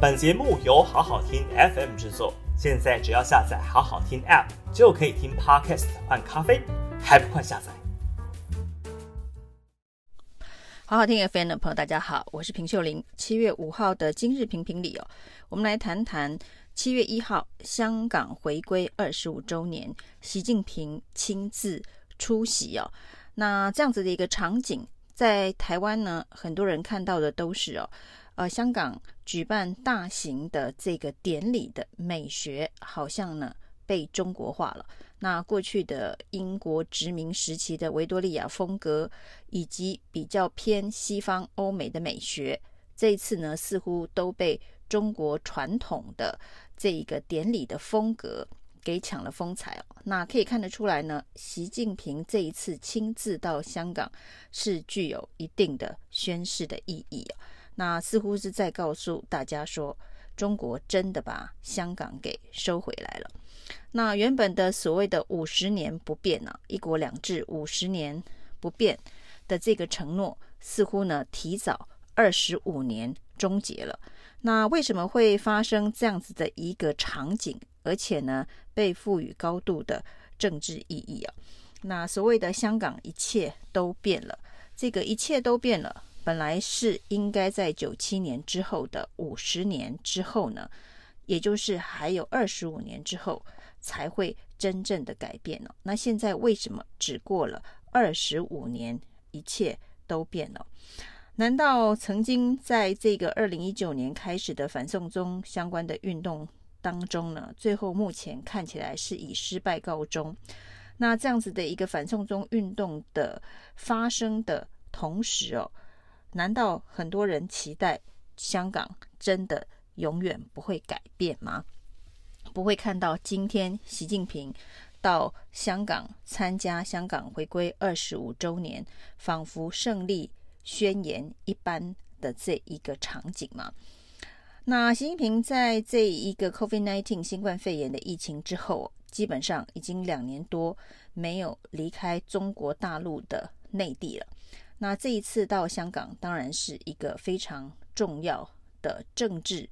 本节目由好好听 FM 制作，现在只要下载好好听 App 就可以听 Podcast 换咖啡，还不快下载？好好听 FM 的朋友，大家好，我是平秀玲。七月五号的今日评评理哦，我们来谈谈七月一号香港回归二十五周年，习近平亲自出席哦。那这样子的一个场景，在台湾呢，很多人看到的都是哦，呃，香港举办大型的这个典礼的美学，好像呢被中国化了。那过去的英国殖民时期的维多利亚风格，以及比较偏西方欧美的美学，这一次呢，似乎都被中国传统的这一个典礼的风格给抢了风采哦。那可以看得出来呢，习近平这一次亲自到香港，是具有一定的宣示的意义哦。那似乎是在告诉大家说，中国真的把香港给收回来了。那原本的所谓的五十年不变呢、啊，一国两制五十年不变的这个承诺，似乎呢提早二十五年终结了。那为什么会发生这样子的一个场景，而且呢被赋予高度的政治意义啊？那所谓的香港一切都变了，这个一切都变了，本来是应该在九七年之后的五十年之后呢，也就是还有二十五年之后。才会真正的改变了。那现在为什么只过了二十五年，一切都变了？难道曾经在这个二零一九年开始的反送中相关的运动当中呢？最后目前看起来是以失败告终。那这样子的一个反送中运动的发生的同时哦，难道很多人期待香港真的永远不会改变吗？不会看到今天习近平到香港参加香港回归二十五周年，仿佛胜利宣言一般的这一个场景吗？那习近平在这一个 COVID-19 新冠肺炎的疫情之后，基本上已经两年多没有离开中国大陆的内地了。那这一次到香港，当然是一个非常重要的政治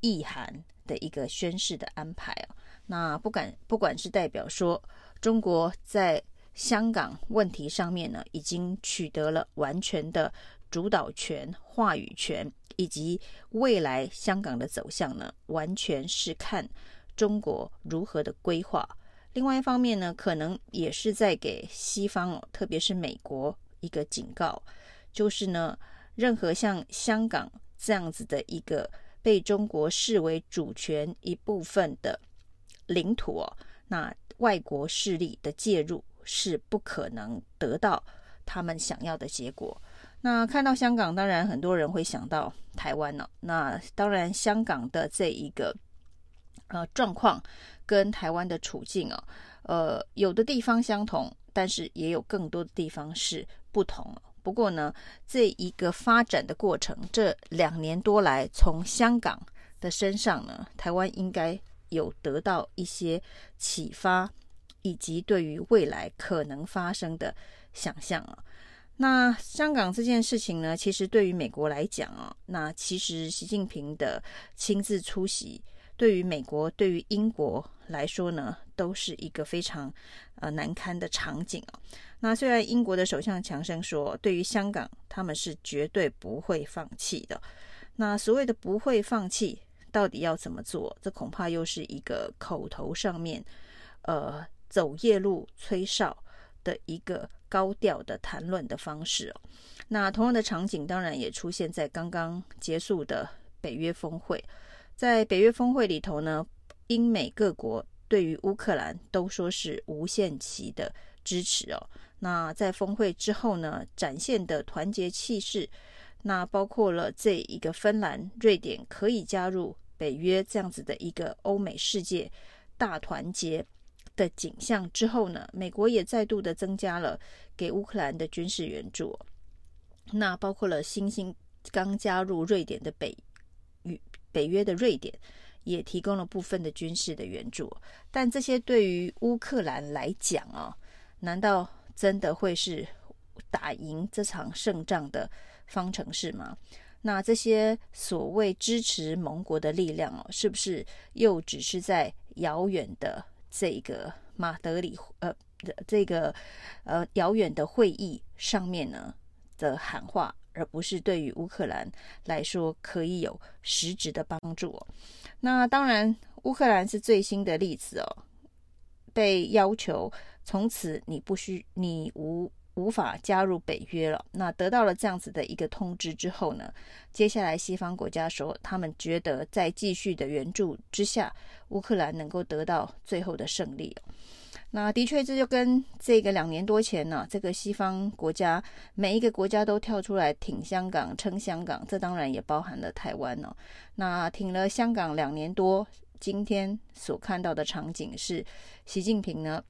意涵。的一个宣誓的安排啊，那不管不管是代表说中国在香港问题上面呢，已经取得了完全的主导权、话语权，以及未来香港的走向呢，完全是看中国如何的规划。另外一方面呢，可能也是在给西方，特别是美国一个警告，就是呢，任何像香港这样子的一个。被中国视为主权一部分的领土哦，那外国势力的介入是不可能得到他们想要的结果。那看到香港，当然很多人会想到台湾了。那当然，香港的这一个呃状况跟台湾的处境哦，呃，有的地方相同，但是也有更多的地方是不同。不过呢，这一个发展的过程，这两年多来，从香港的身上呢，台湾应该有得到一些启发，以及对于未来可能发生的想象啊。那香港这件事情呢，其实对于美国来讲啊，那其实习近平的亲自出席，对于美国、对于英国来说呢，都是一个非常呃难堪的场景啊。那虽然英国的首相强生说，对于香港他们是绝对不会放弃的。那所谓的不会放弃，到底要怎么做？这恐怕又是一个口头上面，呃，走夜路吹哨的一个高调的谈论的方式哦。那同样的场景当然也出现在刚刚结束的北约峰会，在北约峰会里头呢，英美各国对于乌克兰都说是无限期的支持哦。那在峰会之后呢，展现的团结气势，那包括了这一个芬兰、瑞典可以加入北约这样子的一个欧美世界大团结的景象之后呢，美国也再度的增加了给乌克兰的军事援助。那包括了新兴刚加入瑞典的北与北约的瑞典，也提供了部分的军事的援助。但这些对于乌克兰来讲啊，难道？真的会是打赢这场胜仗的方程式吗？那这些所谓支持盟国的力量哦，是不是又只是在遥远的这个马德里呃这个呃遥远的会议上面呢的喊话，而不是对于乌克兰来说可以有实质的帮助？那当然，乌克兰是最新的例子哦，被要求从此你不需你无。无法加入北约了。那得到了这样子的一个通知之后呢，接下来西方国家说，他们觉得在继续的援助之下，乌克兰能够得到最后的胜利。那的确，这就跟这个两年多前呢，这个西方国家每一个国家都跳出来挺香港、撑香港，这当然也包含了台湾哦。那挺了香港两年多，今天所看到的场景是，习近平呢。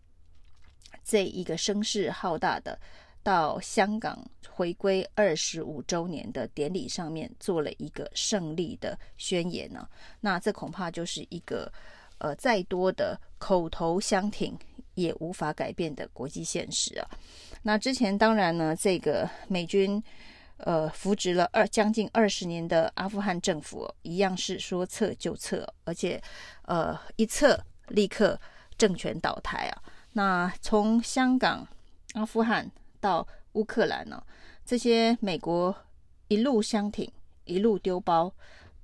这一个声势浩大的到香港回归二十五周年的典礼上面做了一个胜利的宣言呢，那这恐怕就是一个呃再多的口头相挺也无法改变的国际现实啊。那之前当然呢，这个美军呃扶植了二将近二十年的阿富汗政府一样是说撤就撤，而且呃一撤立刻政权倒台啊。那从香港、阿富汗到乌克兰呢，这些美国一路相挺、一路丢包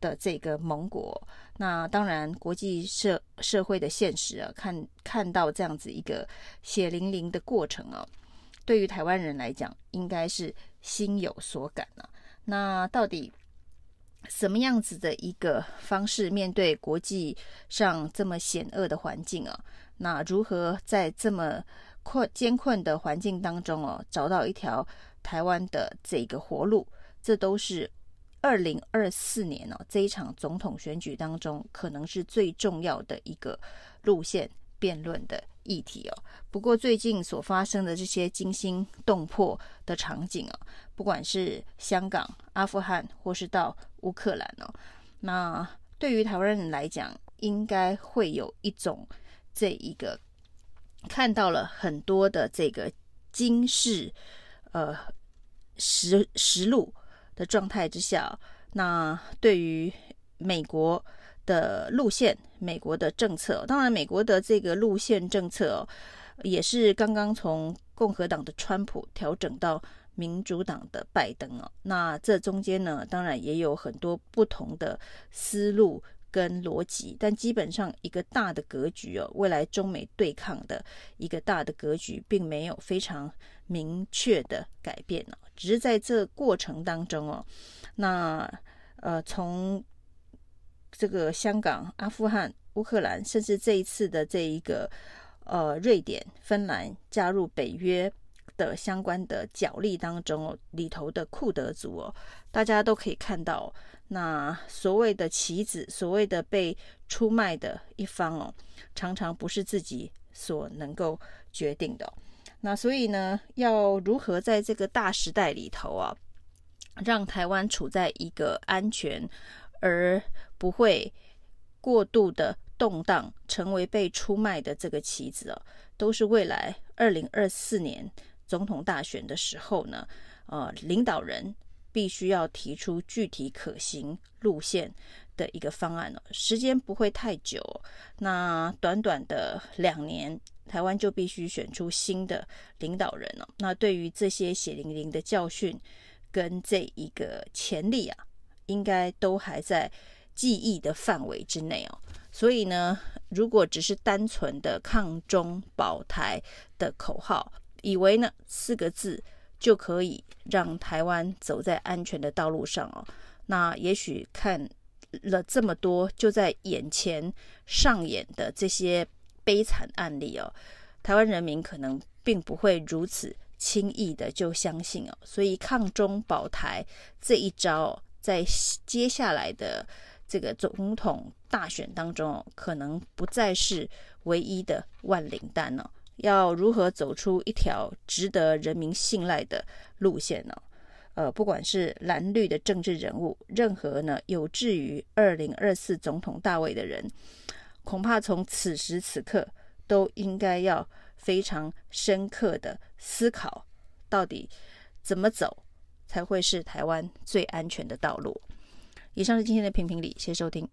的这个盟国，那当然国际社社会的现实啊，看看到这样子一个血淋淋的过程啊，对于台湾人来讲，应该是心有所感啊。那到底什么样子的一个方式面对国际上这么险恶的环境啊？那如何在这么困艰困的环境当中哦，找到一条台湾的这个活路？这都是二零二四年哦这一场总统选举当中可能是最重要的一个路线辩论的议题哦。不过最近所发生的这些惊心动魄的场景哦，不管是香港、阿富汗，或是到乌克兰哦，那对于台湾人来讲，应该会有一种。这一个看到了很多的这个惊世呃实实录的状态之下，那对于美国的路线、美国的政策，当然美国的这个路线政策哦，也是刚刚从共和党的川普调整到民主党的拜登哦，那这中间呢，当然也有很多不同的思路。跟逻辑，但基本上一个大的格局哦，未来中美对抗的一个大的格局，并没有非常明确的改变哦，只是在这过程当中哦，那呃，从这个香港、阿富汗、乌克兰，甚至这一次的这一个呃瑞典、芬兰加入北约的相关的角力当中哦，里头的库德族哦，大家都可以看到。那所谓的棋子，所谓的被出卖的一方哦，常常不是自己所能够决定的。那所以呢，要如何在这个大时代里头啊，让台湾处在一个安全而不会过度的动荡，成为被出卖的这个棋子哦，都是未来二零二四年总统大选的时候呢，呃，领导人。必须要提出具体可行路线的一个方案哦，时间不会太久。那短短的两年，台湾就必须选出新的领导人了。那对于这些血淋淋的教训跟这一个潜力啊，应该都还在记忆的范围之内哦。所以呢，如果只是单纯的抗中保台的口号，以为呢四个字。就可以让台湾走在安全的道路上哦。那也许看了这么多就在眼前上演的这些悲惨案例哦，台湾人民可能并不会如此轻易的就相信哦。所以抗中保台这一招，在接下来的这个总统大选当中哦，可能不再是唯一的万灵丹了。要如何走出一条值得人民信赖的路线呢？呃，不管是蓝绿的政治人物，任何呢有志于二零二四总统大位的人，恐怕从此时此刻都应该要非常深刻的思考，到底怎么走才会是台湾最安全的道路。以上是今天的评评理，谢谢收听。